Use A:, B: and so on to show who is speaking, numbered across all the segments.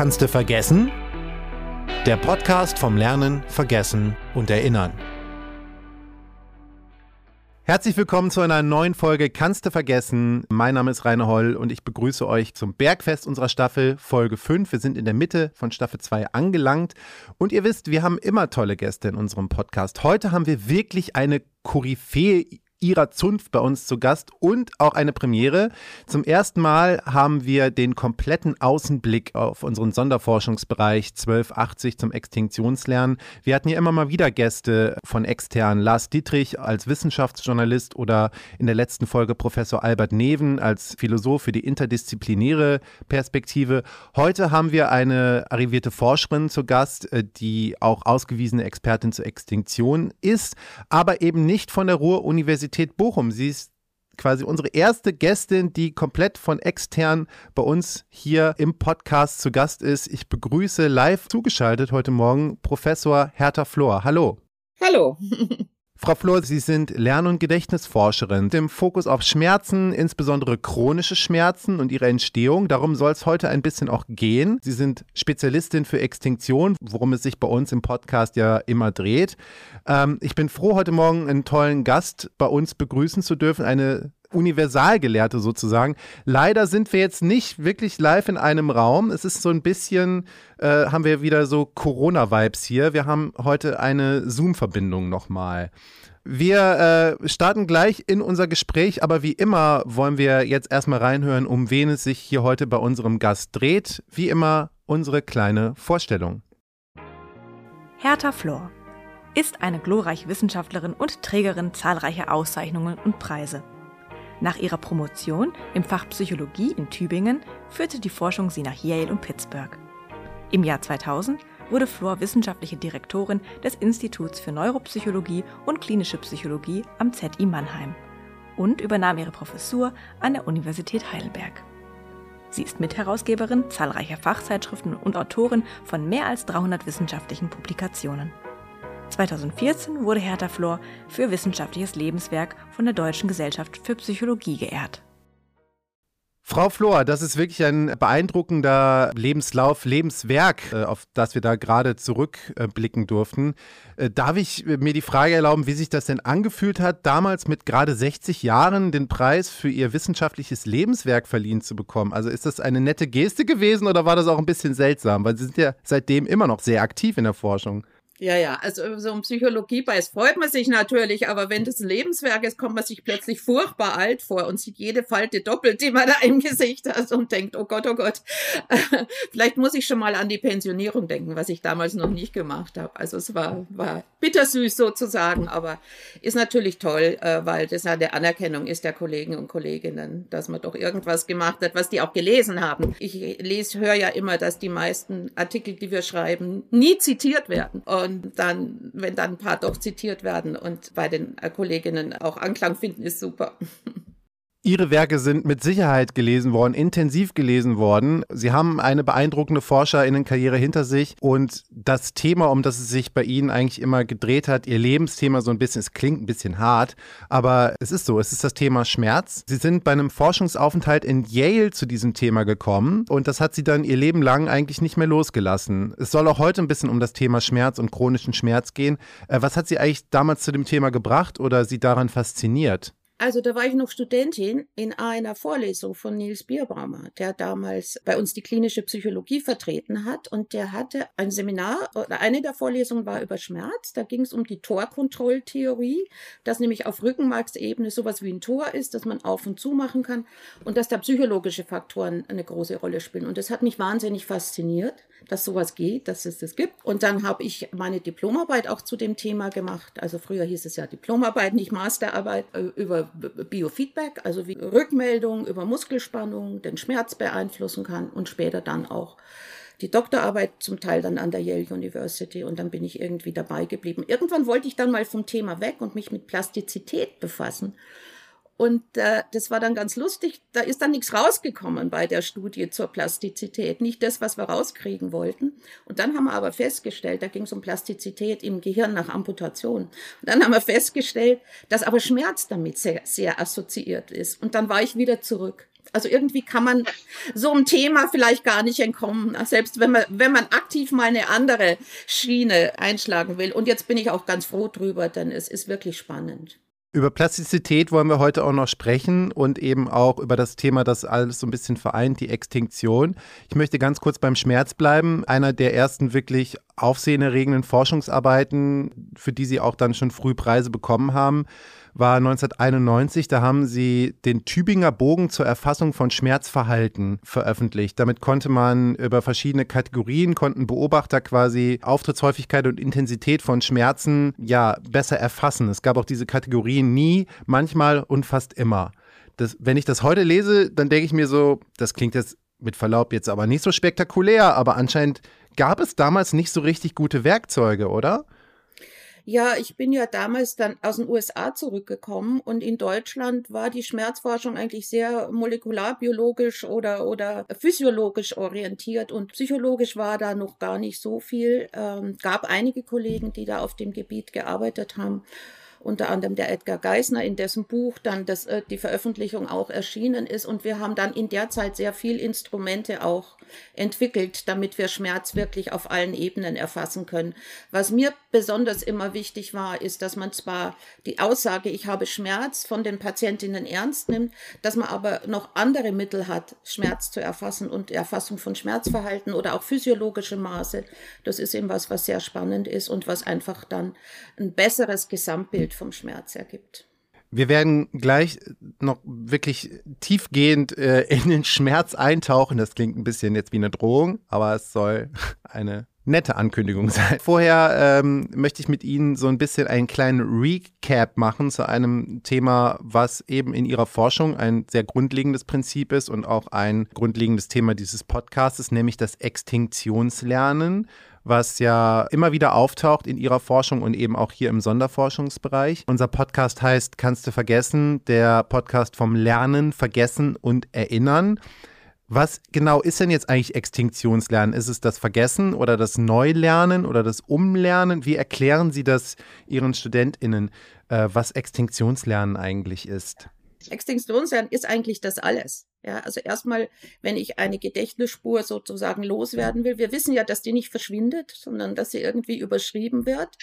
A: Kannst du vergessen? Der Podcast vom Lernen, Vergessen und Erinnern. Herzlich willkommen zu einer neuen Folge Kannst du vergessen? Mein Name ist Rainer Holl und ich begrüße euch zum Bergfest unserer Staffel Folge 5. Wir sind in der Mitte von Staffel 2 angelangt und ihr wisst, wir haben immer tolle Gäste in unserem Podcast. Heute haben wir wirklich eine Koryphäe ihrer Zunft bei uns zu Gast und auch eine Premiere. Zum ersten Mal haben wir den kompletten Außenblick auf unseren Sonderforschungsbereich 1280 zum Extinktionslernen. Wir hatten ja immer mal wieder Gäste von extern. Lars Dietrich als Wissenschaftsjournalist oder in der letzten Folge Professor Albert Neven als Philosoph für die interdisziplinäre Perspektive. Heute haben wir eine arrivierte Forscherin zu Gast, äh, die auch ausgewiesene Expertin zur Extinktion ist, aber eben nicht von der Ruhr-Universität Universität Bochum. Sie ist quasi unsere erste Gästin, die komplett von extern bei uns hier im Podcast zu Gast ist. Ich begrüße live zugeschaltet heute Morgen Professor Hertha Flor. Hallo.
B: Hallo.
A: Frau Flor, Sie sind Lern- und Gedächtnisforscherin, dem Fokus auf Schmerzen, insbesondere chronische Schmerzen und ihre Entstehung. Darum soll es heute ein bisschen auch gehen. Sie sind Spezialistin für Extinktion, worum es sich bei uns im Podcast ja immer dreht. Ähm, ich bin froh, heute Morgen einen tollen Gast bei uns begrüßen zu dürfen, eine Universalgelehrte sozusagen. Leider sind wir jetzt nicht wirklich live in einem Raum. Es ist so ein bisschen, äh, haben wir wieder so Corona-Vibes hier. Wir haben heute eine Zoom-Verbindung nochmal. Wir äh, starten gleich in unser Gespräch, aber wie immer wollen wir jetzt erstmal reinhören, um wen es sich hier heute bei unserem Gast dreht. Wie immer unsere kleine Vorstellung.
C: Hertha Flor ist eine glorreiche Wissenschaftlerin und Trägerin zahlreicher Auszeichnungen und Preise. Nach ihrer Promotion im Fach Psychologie in Tübingen führte die Forschung sie nach Yale und Pittsburgh. Im Jahr 2000 wurde Flor wissenschaftliche Direktorin des Instituts für Neuropsychologie und klinische Psychologie am ZI Mannheim und übernahm ihre Professur an der Universität Heidelberg. Sie ist Mitherausgeberin zahlreicher Fachzeitschriften und Autorin von mehr als 300 wissenschaftlichen Publikationen. 2014 wurde Hertha Flor für wissenschaftliches Lebenswerk von der Deutschen Gesellschaft für Psychologie geehrt.
A: Frau Flor, das ist wirklich ein beeindruckender Lebenslauf, Lebenswerk, äh, auf das wir da gerade zurückblicken durften. Äh, darf ich mir die Frage erlauben, wie sich das denn angefühlt hat, damals mit gerade 60 Jahren den Preis für Ihr wissenschaftliches Lebenswerk verliehen zu bekommen? Also ist das eine nette Geste gewesen oder war das auch ein bisschen seltsam? Weil Sie sind ja seitdem immer noch sehr aktiv in der Forschung.
B: Ja, ja, also so ein Psychologiepreis freut man sich natürlich, aber wenn das ein Lebenswerk ist, kommt man sich plötzlich furchtbar alt vor und sieht jede Falte doppelt, die man da im Gesicht hat und denkt, oh Gott, oh Gott, vielleicht muss ich schon mal an die Pensionierung denken, was ich damals noch nicht gemacht habe. Also es war, war bittersüß sozusagen, aber ist natürlich toll, äh, weil das ja der Anerkennung ist der Kollegen und Kolleginnen, dass man doch irgendwas gemacht hat, was die auch gelesen haben. Ich lese, höre ja immer, dass die meisten Artikel, die wir schreiben, nie zitiert werden. Und und dann, wenn dann ein paar doch zitiert werden und bei den Kolleginnen auch Anklang finden, ist super.
A: Ihre Werke sind mit Sicherheit gelesen worden, intensiv gelesen worden. Sie haben eine beeindruckende Forscherinnenkarriere hinter sich und das Thema, um das es sich bei Ihnen eigentlich immer gedreht hat, Ihr Lebensthema so ein bisschen, es klingt ein bisschen hart, aber es ist so, es ist das Thema Schmerz. Sie sind bei einem Forschungsaufenthalt in Yale zu diesem Thema gekommen und das hat Sie dann Ihr Leben lang eigentlich nicht mehr losgelassen. Es soll auch heute ein bisschen um das Thema Schmerz und chronischen Schmerz gehen. Äh, was hat Sie eigentlich damals zu dem Thema gebracht oder Sie daran fasziniert?
B: Also da war ich noch Studentin in einer Vorlesung von Nils Bierbaumer, der damals bei uns die klinische Psychologie vertreten hat. Und der hatte ein Seminar, oder eine der Vorlesungen war über Schmerz, da ging es um die Torkontrolltheorie, dass nämlich auf Rückenmarksebene sowas wie ein Tor ist, dass man auf und zu machen kann und dass da psychologische Faktoren eine große Rolle spielen. Und das hat mich wahnsinnig fasziniert dass sowas geht, dass es das gibt. Und dann habe ich meine Diplomarbeit auch zu dem Thema gemacht. Also früher hieß es ja Diplomarbeit, nicht Masterarbeit, äh, über Biofeedback, also wie Rückmeldung über Muskelspannung den Schmerz beeinflussen kann und später dann auch die Doktorarbeit zum Teil dann an der Yale University und dann bin ich irgendwie dabei geblieben. Irgendwann wollte ich dann mal vom Thema weg und mich mit Plastizität befassen. Und äh, das war dann ganz lustig. Da ist dann nichts rausgekommen bei der Studie zur Plastizität. Nicht das, was wir rauskriegen wollten. Und dann haben wir aber festgestellt, da ging es um Plastizität im Gehirn nach Amputation. Und dann haben wir festgestellt, dass aber Schmerz damit sehr, sehr assoziiert ist. Und dann war ich wieder zurück. Also irgendwie kann man so einem Thema vielleicht gar nicht entkommen, selbst wenn man, wenn man aktiv mal eine andere Schiene einschlagen will. Und jetzt bin ich auch ganz froh drüber, denn es ist wirklich spannend.
A: Über Plastizität wollen wir heute auch noch sprechen und eben auch über das Thema, das alles so ein bisschen vereint, die Extinktion. Ich möchte ganz kurz beim Schmerz bleiben. Einer der ersten wirklich aufsehenerregenden Forschungsarbeiten, für die Sie auch dann schon früh Preise bekommen haben, war 1991. Da haben sie den Tübinger Bogen zur Erfassung von Schmerzverhalten veröffentlicht. Damit konnte man über verschiedene Kategorien, konnten Beobachter quasi Auftrittshäufigkeit und Intensität von Schmerzen ja besser erfassen. Es gab auch diese Kategorien nie, manchmal und fast immer. Das, wenn ich das heute lese, dann denke ich mir so, das klingt jetzt mit Verlaub jetzt aber nicht so spektakulär, aber anscheinend gab es damals nicht so richtig gute Werkzeuge, oder?
B: Ja, ich bin ja damals dann aus den USA zurückgekommen und in Deutschland war die Schmerzforschung eigentlich sehr molekularbiologisch oder, oder physiologisch orientiert und psychologisch war da noch gar nicht so viel. Ähm, gab einige Kollegen, die da auf dem Gebiet gearbeitet haben unter anderem der Edgar Geisner, in dessen Buch dann das, äh, die Veröffentlichung auch erschienen ist. Und wir haben dann in der Zeit sehr viel Instrumente auch entwickelt, damit wir Schmerz wirklich auf allen Ebenen erfassen können. Was mir besonders immer wichtig war, ist, dass man zwar die Aussage, ich habe Schmerz von den Patientinnen ernst nimmt, dass man aber noch andere Mittel hat, Schmerz zu erfassen und Erfassung von Schmerzverhalten oder auch physiologische Maße. Das ist eben was, was sehr spannend ist und was einfach dann ein besseres Gesamtbild Bild vom Schmerz ergibt.
A: Wir werden gleich noch wirklich tiefgehend äh, in den Schmerz eintauchen. Das klingt ein bisschen jetzt wie eine Drohung, aber es soll eine nette Ankündigung sein. Vorher ähm, möchte ich mit Ihnen so ein bisschen einen kleinen Recap machen zu einem Thema, was eben in Ihrer Forschung ein sehr grundlegendes Prinzip ist und auch ein grundlegendes Thema dieses Podcasts, nämlich das Extinktionslernen was ja immer wieder auftaucht in ihrer Forschung und eben auch hier im Sonderforschungsbereich. Unser Podcast heißt Kannst du vergessen, der Podcast vom Lernen, Vergessen und Erinnern. Was genau ist denn jetzt eigentlich Extinktionslernen? Ist es das Vergessen oder das Neulernen oder das Umlernen? Wie erklären Sie das Ihren StudentInnen, äh, was Extinktionslernen eigentlich ist?
B: Extinktionslernen ist eigentlich das alles. Ja, also erstmal, wenn ich eine Gedächtnisspur sozusagen loswerden will, wir wissen ja, dass die nicht verschwindet, sondern dass sie irgendwie überschrieben wird.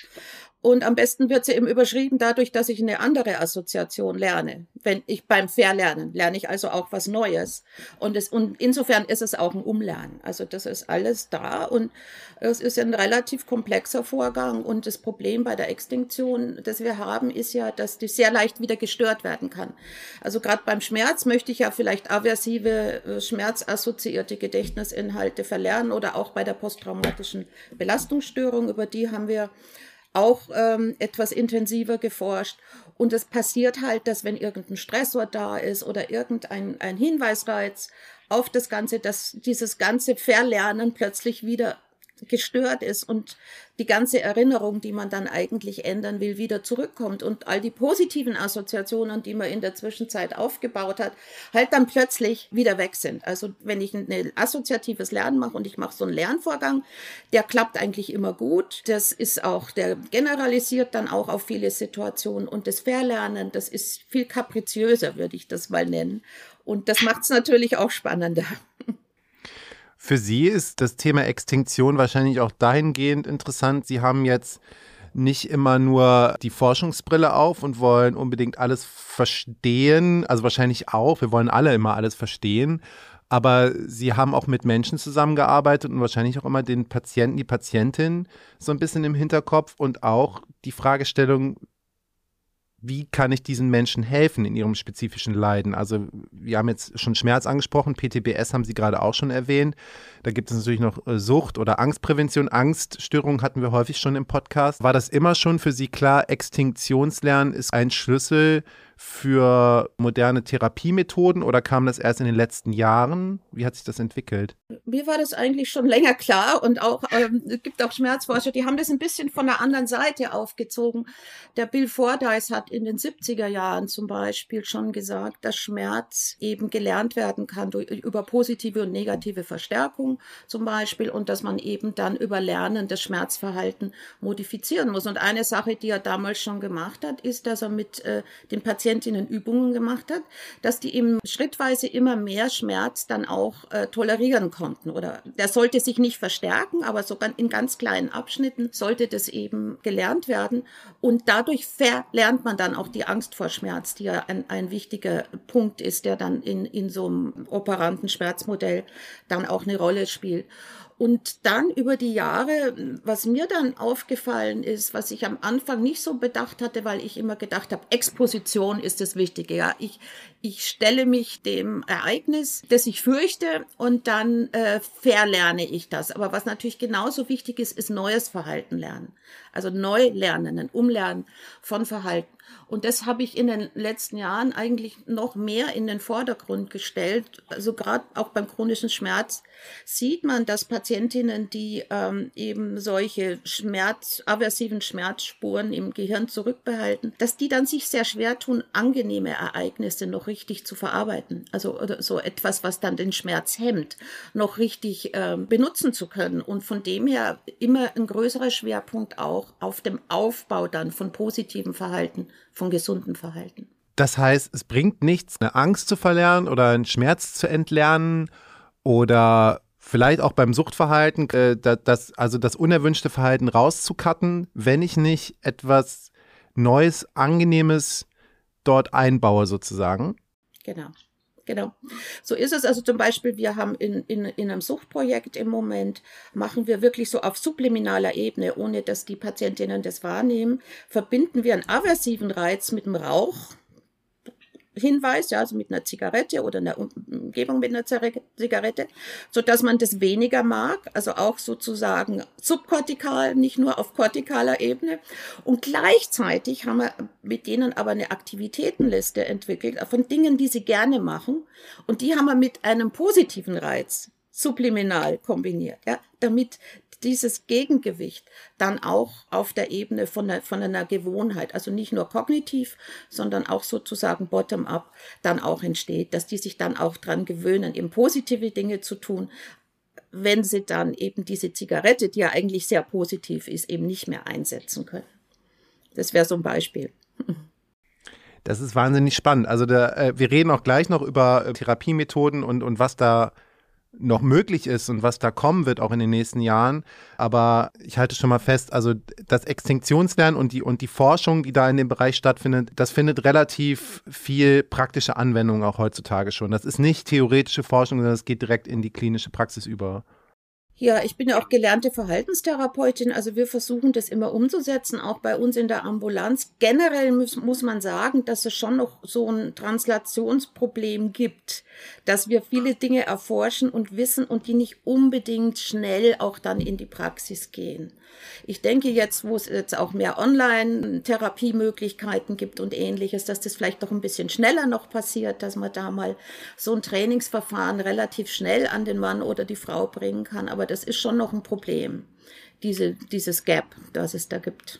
B: Und am besten wird sie eben überschrieben dadurch, dass ich eine andere Assoziation lerne. Wenn ich beim Verlernen lerne ich also auch was Neues. Und, es, und insofern ist es auch ein Umlernen. Also das ist alles da und es ist ein relativ komplexer Vorgang. Und das Problem bei der Extinktion, das wir haben, ist ja, dass die sehr leicht wieder gestört werden kann. Also gerade beim Schmerz möchte ich ja vielleicht aversive, äh, schmerzassoziierte Gedächtnisinhalte verlernen oder auch bei der posttraumatischen Belastungsstörung, über die haben wir auch ähm, etwas intensiver geforscht. Und es passiert halt, dass wenn irgendein Stressor da ist oder irgendein ein Hinweisreiz auf das Ganze, dass dieses ganze Verlernen plötzlich wieder gestört ist und die ganze Erinnerung, die man dann eigentlich ändern will, wieder zurückkommt und all die positiven Assoziationen, die man in der Zwischenzeit aufgebaut hat, halt dann plötzlich wieder weg sind. Also wenn ich ein assoziatives Lernen mache und ich mache so einen Lernvorgang, der klappt eigentlich immer gut. Das ist auch, der generalisiert dann auch auf viele Situationen und das Verlernen, das ist viel kapriziöser, würde ich das mal nennen. Und das macht es natürlich auch spannender.
A: Für Sie ist das Thema Extinktion wahrscheinlich auch dahingehend interessant. Sie haben jetzt nicht immer nur die Forschungsbrille auf und wollen unbedingt alles verstehen. Also wahrscheinlich auch. Wir wollen alle immer alles verstehen. Aber Sie haben auch mit Menschen zusammengearbeitet und wahrscheinlich auch immer den Patienten, die Patientin so ein bisschen im Hinterkopf und auch die Fragestellung, wie kann ich diesen Menschen helfen in ihrem spezifischen Leiden? Also wir haben jetzt schon Schmerz angesprochen, PTBS haben Sie gerade auch schon erwähnt. Da gibt es natürlich noch äh, Sucht oder Angstprävention. Angststörungen hatten wir häufig schon im Podcast. War das immer schon für Sie klar, Extinktionslernen ist ein Schlüssel für moderne Therapiemethoden oder kam das erst in den letzten Jahren? Wie hat sich das entwickelt?
B: mir war das eigentlich schon länger klar und auch ähm, es gibt auch Schmerzforscher, die haben das ein bisschen von der anderen Seite aufgezogen. Der Bill Fordyce hat in den 70er Jahren zum Beispiel schon gesagt, dass Schmerz eben gelernt werden kann durch, über positive und negative Verstärkung zum Beispiel und dass man eben dann über Lernen das Schmerzverhalten modifizieren muss. Und eine Sache, die er damals schon gemacht hat, ist, dass er mit äh, den Patientinnen Übungen gemacht hat, dass die eben schrittweise immer mehr Schmerz dann auch äh, tolerieren konnten. Oder der sollte sich nicht verstärken, aber sogar in ganz kleinen Abschnitten sollte das eben gelernt werden. Und dadurch verlernt man dann auch die Angst vor Schmerz, die ja ein, ein wichtiger Punkt ist, der dann in, in so einem operanten Schmerzmodell dann auch eine Rolle spielt. Und dann über die Jahre, was mir dann aufgefallen ist, was ich am Anfang nicht so bedacht hatte, weil ich immer gedacht habe, Exposition ist das Wichtige. Ja, ich, ich stelle mich dem Ereignis, das ich fürchte, und dann äh, verlerne ich das. Aber was natürlich genauso wichtig ist, ist neues Verhalten lernen. Also neu lernen, ein Umlernen von Verhalten. Und das habe ich in den letzten Jahren eigentlich noch mehr in den Vordergrund gestellt. Also gerade auch beim chronischen Schmerz sieht man, dass Patientinnen, die ähm, eben solche Schmerz, aversiven Schmerzspuren im Gehirn zurückbehalten, dass die dann sich sehr schwer tun, angenehme Ereignisse noch richtig zu verarbeiten. Also so etwas, was dann den Schmerz hemmt, noch richtig ähm, benutzen zu können. Und von dem her immer ein größerer Schwerpunkt auch auf dem Aufbau dann von positiven Verhalten von gesundem Verhalten.
A: Das heißt, es bringt nichts, eine Angst zu verlernen oder einen Schmerz zu entlernen oder vielleicht auch beim Suchtverhalten, äh, das, also das unerwünschte Verhalten rauszukatten, wenn ich nicht etwas Neues, Angenehmes dort einbaue, sozusagen.
B: Genau. Genau. So ist es. Also zum Beispiel, wir haben in, in, in einem Suchtprojekt im Moment, machen wir wirklich so auf subliminaler Ebene, ohne dass die Patientinnen das wahrnehmen, verbinden wir einen aversiven Reiz mit dem Rauch Hinweis, ja, also mit einer Zigarette oder einer Umgebung mit einer Zigarette, so dass man das weniger mag, also auch sozusagen subkortikal, nicht nur auf kortikaler Ebene. Und gleichzeitig haben wir mit denen aber eine Aktivitätenliste entwickelt von Dingen, die sie gerne machen. Und die haben wir mit einem positiven Reiz subliminal kombiniert, ja, damit dieses Gegengewicht dann auch auf der Ebene von, der, von einer Gewohnheit, also nicht nur kognitiv, sondern auch sozusagen bottom-up dann auch entsteht, dass die sich dann auch dran gewöhnen, eben positive Dinge zu tun, wenn sie dann eben diese Zigarette, die ja eigentlich sehr positiv ist, eben nicht mehr einsetzen können. Das wäre so ein Beispiel.
A: Das ist wahnsinnig spannend. Also der, äh, wir reden auch gleich noch über äh, Therapiemethoden und, und was da noch möglich ist und was da kommen wird, auch in den nächsten Jahren. Aber ich halte schon mal fest, also das Extinktionslernen und die, und die Forschung, die da in dem Bereich stattfindet, das findet relativ viel praktische Anwendung auch heutzutage schon. Das ist nicht theoretische Forschung, sondern es geht direkt in die klinische Praxis über.
B: Ja, ich bin ja auch gelernte Verhaltenstherapeutin, also wir versuchen das immer umzusetzen, auch bei uns in der Ambulanz. Generell muss, muss man sagen, dass es schon noch so ein Translationsproblem gibt, dass wir viele Dinge erforschen und wissen und die nicht unbedingt schnell auch dann in die Praxis gehen. Ich denke jetzt, wo es jetzt auch mehr Online-Therapiemöglichkeiten gibt und ähnliches, dass das vielleicht doch ein bisschen schneller noch passiert, dass man da mal so ein Trainingsverfahren relativ schnell an den Mann oder die Frau bringen kann. Aber das ist schon noch ein Problem, diese, dieses Gap, das es da gibt.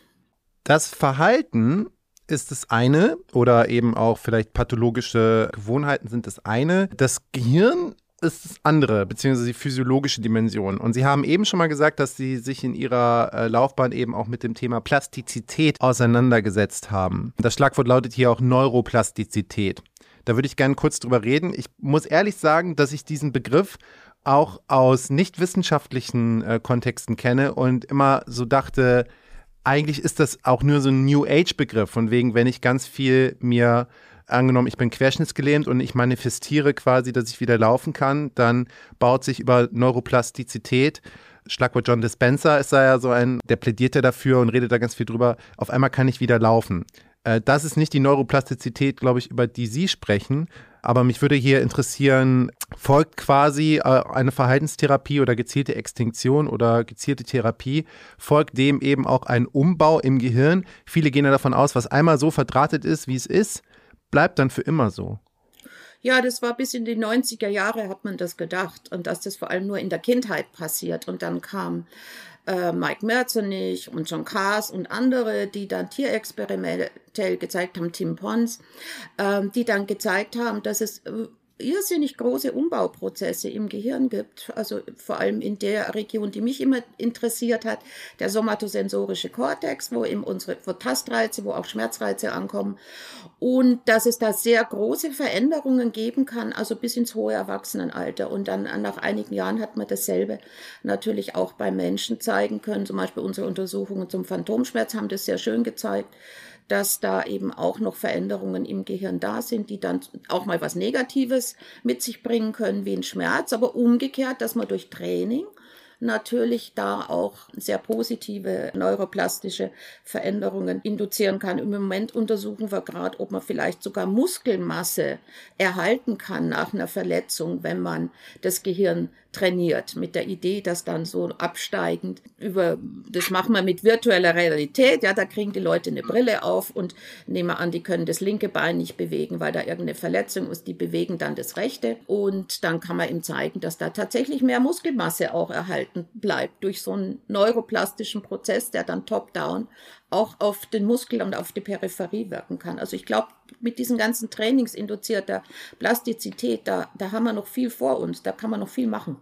A: Das Verhalten ist das eine oder eben auch vielleicht pathologische Gewohnheiten sind das eine. Das Gehirn ist das andere, beziehungsweise die physiologische Dimension. Und Sie haben eben schon mal gesagt, dass Sie sich in Ihrer äh, Laufbahn eben auch mit dem Thema Plastizität auseinandergesetzt haben. Das Schlagwort lautet hier auch Neuroplastizität. Da würde ich gerne kurz drüber reden. Ich muss ehrlich sagen, dass ich diesen Begriff auch aus nicht wissenschaftlichen äh, Kontexten kenne und immer so dachte, eigentlich ist das auch nur so ein New Age Begriff, von wegen, wenn ich ganz viel mir angenommen, ich bin querschnittsgelähmt und ich manifestiere quasi, dass ich wieder laufen kann, dann baut sich über Neuroplastizität Schlagwort John Dispenza ist da ja so ein, der plädiert ja dafür und redet da ganz viel drüber. Auf einmal kann ich wieder laufen. Äh, das ist nicht die Neuroplastizität, glaube ich, über die Sie sprechen. Aber mich würde hier interessieren, folgt quasi äh, eine Verhaltenstherapie oder gezielte Extinktion oder gezielte Therapie, folgt dem eben auch ein Umbau im Gehirn? Viele gehen ja davon aus, was einmal so verdrahtet ist, wie es ist, bleibt dann für immer so.
B: Ja, das war bis in die 90er Jahre hat man das gedacht und dass das vor allem nur in der Kindheit passiert. Und dann kam äh, Mike Merzenich und John Kaas und andere, die dann tierexperimentell gezeigt haben, Tim Pons, äh, die dann gezeigt haben, dass es äh, irrsinnig große Umbauprozesse im Gehirn gibt, also vor allem in der Region, die mich immer interessiert hat, der somatosensorische Kortex, wo eben unsere wo Tastreize, wo auch Schmerzreize ankommen. Und dass es da sehr große Veränderungen geben kann, also bis ins hohe Erwachsenenalter. Und dann nach einigen Jahren hat man dasselbe natürlich auch bei Menschen zeigen können, zum Beispiel unsere Untersuchungen zum Phantomschmerz haben das sehr schön gezeigt, dass da eben auch noch Veränderungen im Gehirn da sind, die dann auch mal was Negatives mit sich bringen können, wie ein Schmerz, aber umgekehrt, dass man durch Training natürlich da auch sehr positive neuroplastische Veränderungen induzieren kann. Im Moment untersuchen wir gerade, ob man vielleicht sogar Muskelmasse erhalten kann nach einer Verletzung, wenn man das Gehirn trainiert, mit der Idee, dass dann so absteigend über, das machen wir mit virtueller Realität, ja, da kriegen die Leute eine Brille auf und nehmen wir an, die können das linke Bein nicht bewegen, weil da irgendeine Verletzung ist, die bewegen dann das rechte und dann kann man ihm zeigen, dass da tatsächlich mehr Muskelmasse auch erhalten bleibt durch so einen neuroplastischen Prozess, der dann top-down auch auf den Muskel und auf die Peripherie wirken kann. Also ich glaube, mit diesen ganzen Trainings induzierter Plastizität, da, da haben wir noch viel vor uns, da kann man noch viel machen.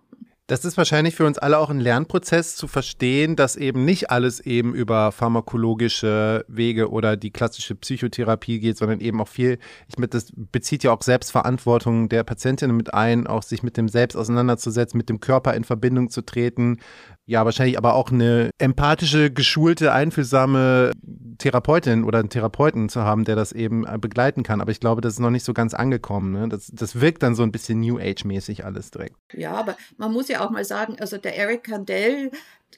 A: Das ist wahrscheinlich für uns alle auch ein Lernprozess zu verstehen, dass eben nicht alles eben über pharmakologische Wege oder die klassische Psychotherapie geht, sondern eben auch viel, ich mit, das bezieht ja auch Selbstverantwortung der Patientinnen mit ein, auch sich mit dem Selbst auseinanderzusetzen, mit dem Körper in Verbindung zu treten, ja, wahrscheinlich aber auch eine empathische, geschulte, einfühlsame Therapeutin oder einen Therapeuten zu haben, der das eben äh, begleiten kann. Aber ich glaube, das ist noch nicht so ganz angekommen. Ne? Das, das wirkt dann so ein bisschen New Age-mäßig alles direkt.
B: Ja, aber man muss ja auch mal sagen, also der Eric Kandel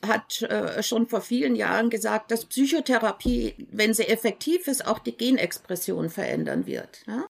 B: hat äh, schon vor vielen Jahren gesagt, dass Psychotherapie, wenn sie effektiv ist, auch die Genexpression verändern wird. Ja?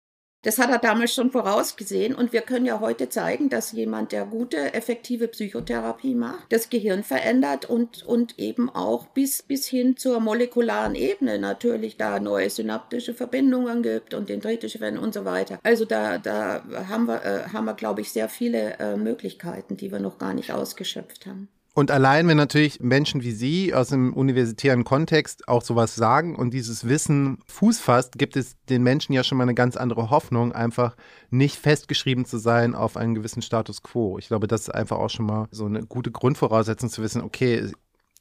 B: Das hat er damals schon vorausgesehen und wir können ja heute zeigen, dass jemand, der gute, effektive Psychotherapie macht, das Gehirn verändert und, und eben auch bis, bis hin zur molekularen Ebene natürlich da neue synaptische Verbindungen gibt und dendritische Verbindungen und so weiter. Also da, da haben wir, äh, haben wir, glaube ich, sehr viele äh, Möglichkeiten, die wir noch gar nicht ausgeschöpft haben.
A: Und allein, wenn natürlich Menschen wie Sie aus dem universitären Kontext auch sowas sagen und dieses Wissen Fuß fasst, gibt es den Menschen ja schon mal eine ganz andere Hoffnung, einfach nicht festgeschrieben zu sein auf einen gewissen Status quo. Ich glaube, das ist einfach auch schon mal so eine gute Grundvoraussetzung zu wissen, okay,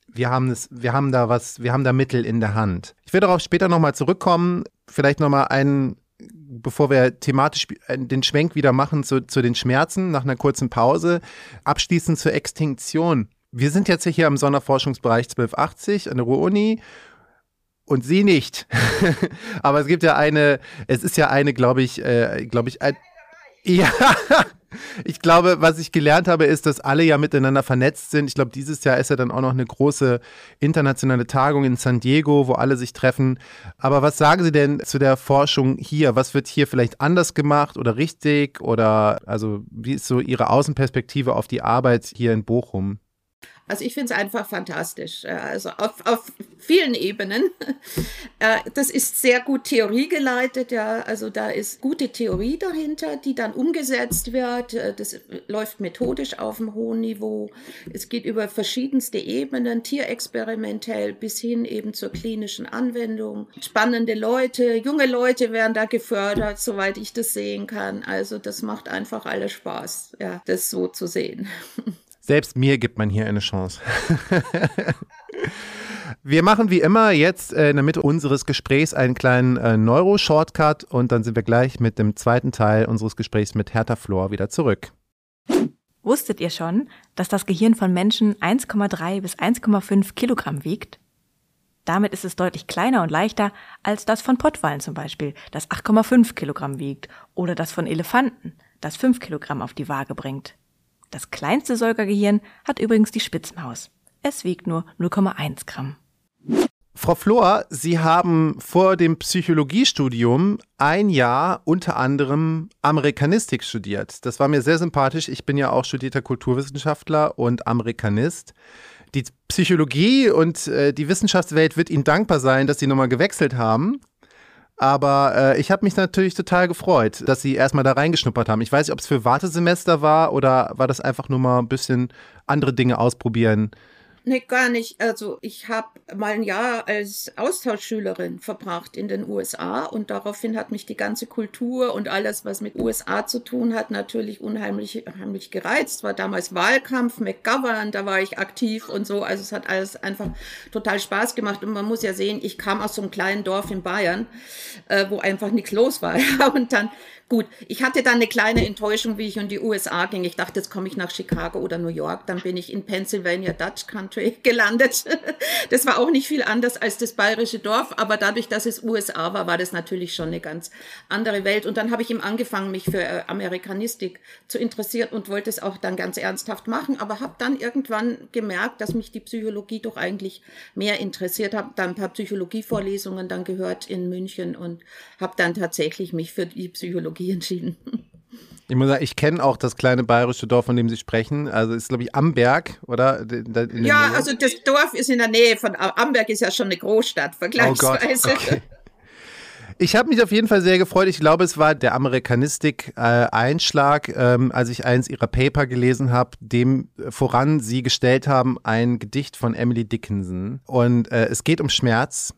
A: wir haben es, wir haben da was, wir haben da Mittel in der Hand. Ich werde darauf später nochmal zurückkommen, vielleicht nochmal einen bevor wir thematisch den Schwenk wieder machen zu, zu den Schmerzen nach einer kurzen Pause, abschließend zur Extinktion wir sind jetzt hier im Sonderforschungsbereich 1280 an der Ruhr-Uni und Sie nicht. Aber es gibt ja eine, es ist ja eine, glaube ich, äh, glaube ich, ein, ja. Ich glaube, was ich gelernt habe, ist, dass alle ja miteinander vernetzt sind. Ich glaube, dieses Jahr ist ja dann auch noch eine große internationale Tagung in San Diego, wo alle sich treffen. Aber was sagen Sie denn zu der Forschung hier? Was wird hier vielleicht anders gemacht oder richtig? Oder also wie ist so Ihre Außenperspektive auf die Arbeit hier in Bochum?
B: Also ich finde es einfach fantastisch. Also auf, auf vielen Ebenen. Äh, das ist sehr gut theoriegeleitet, ja. Also da ist gute Theorie dahinter, die dann umgesetzt wird. Äh, das läuft methodisch auf einem hohen Niveau. Es geht über verschiedenste Ebenen, tierexperimentell bis hin eben zur klinischen Anwendung. Spannende Leute, junge Leute werden da gefördert, soweit ich das sehen kann. Also das macht einfach alles Spaß, ja, das so zu sehen.
A: Selbst mir gibt man hier eine Chance. wir machen wie immer jetzt äh, in der Mitte unseres Gesprächs einen kleinen äh, Neuro-Shortcut und dann sind wir gleich mit dem zweiten Teil unseres Gesprächs mit Hertha Flor wieder zurück.
C: Wusstet ihr schon, dass das Gehirn von Menschen 1,3 bis 1,5 Kilogramm wiegt? Damit ist es deutlich kleiner und leichter als das von Pottwallen zum Beispiel, das 8,5 Kilogramm wiegt, oder das von Elefanten, das 5 Kilogramm auf die Waage bringt. Das kleinste Säugergehirn hat übrigens die Spitzmaus. Es wiegt nur 0,1 Gramm.
A: Frau Flor, Sie haben vor dem Psychologiestudium ein Jahr unter anderem Amerikanistik studiert. Das war mir sehr sympathisch. Ich bin ja auch studierter Kulturwissenschaftler und Amerikanist. Die Psychologie und äh, die Wissenschaftswelt wird Ihnen dankbar sein, dass Sie nochmal gewechselt haben. Aber äh, ich habe mich natürlich total gefreut, dass Sie erstmal da reingeschnuppert haben. Ich weiß nicht, ob es für Wartesemester war oder war das einfach nur mal ein bisschen andere Dinge ausprobieren.
B: Nee, gar nicht. Also ich habe mal ein Jahr als Austauschschülerin verbracht in den USA und daraufhin hat mich die ganze Kultur und alles, was mit USA zu tun hat, natürlich unheimlich, unheimlich gereizt. War damals Wahlkampf, McGovern, da war ich aktiv und so. Also es hat alles einfach total Spaß gemacht. Und man muss ja sehen, ich kam aus so einem kleinen Dorf in Bayern, äh, wo einfach nichts los war. und dann Gut, ich hatte dann eine kleine Enttäuschung, wie ich in die USA ging. Ich dachte, jetzt komme ich nach Chicago oder New York. Dann bin ich in Pennsylvania Dutch Country gelandet. Das war auch nicht viel anders als das bayerische Dorf, aber dadurch, dass es USA war, war das natürlich schon eine ganz andere Welt. Und dann habe ich ihm angefangen, mich für äh, Amerikanistik zu interessieren und wollte es auch dann ganz ernsthaft machen, aber habe dann irgendwann gemerkt, dass mich die Psychologie doch eigentlich mehr interessiert. Habe dann ein paar Psychologievorlesungen dann gehört in München und habe dann tatsächlich mich für die Psychologie Psychologie entschieden.
A: Ich muss sagen, ich kenne auch das kleine bayerische Dorf, von dem Sie sprechen. Also ist, glaube ich, Amberg, oder?
B: ja, Nähe. also das Dorf ist in der Nähe von Amberg, ist ja schon eine Großstadt, vergleichsweise. Oh okay.
A: Ich habe mich auf jeden Fall sehr gefreut. Ich glaube, es war der Amerikanistik-Einschlag, äh, ähm, als ich eins ihrer Paper gelesen habe, dem voran sie gestellt haben, ein Gedicht von Emily Dickinson. Und äh, es geht um Schmerz.